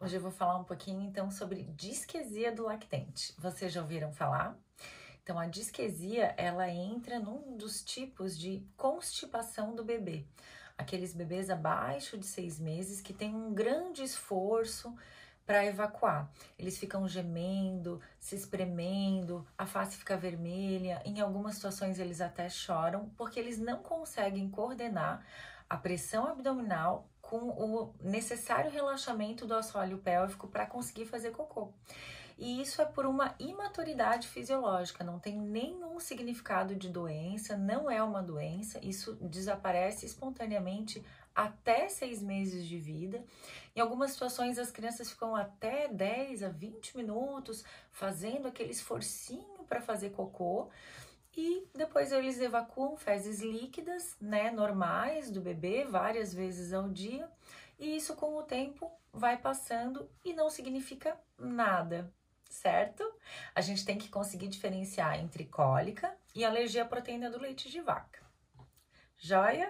Hoje eu vou falar um pouquinho então sobre disquesia do lactente. Vocês já ouviram falar? Então a disquesia, ela entra num dos tipos de constipação do bebê. Aqueles bebês abaixo de seis meses que têm um grande esforço para evacuar. Eles ficam gemendo, se espremendo, a face fica vermelha, em algumas situações eles até choram, porque eles não conseguem coordenar a pressão abdominal com o necessário relaxamento do assoalho pélvico para conseguir fazer cocô. E isso é por uma imaturidade fisiológica, não tem nenhum significado de doença, não é uma doença, isso desaparece espontaneamente até seis meses de vida. Em algumas situações, as crianças ficam até 10 a 20 minutos fazendo aquele esforcinho para fazer cocô e depois eles evacuam fezes líquidas, né, normais do bebê, várias vezes ao dia, e isso com o tempo vai passando e não significa nada, certo? A gente tem que conseguir diferenciar entre cólica e alergia à proteína do leite de vaca. Joia?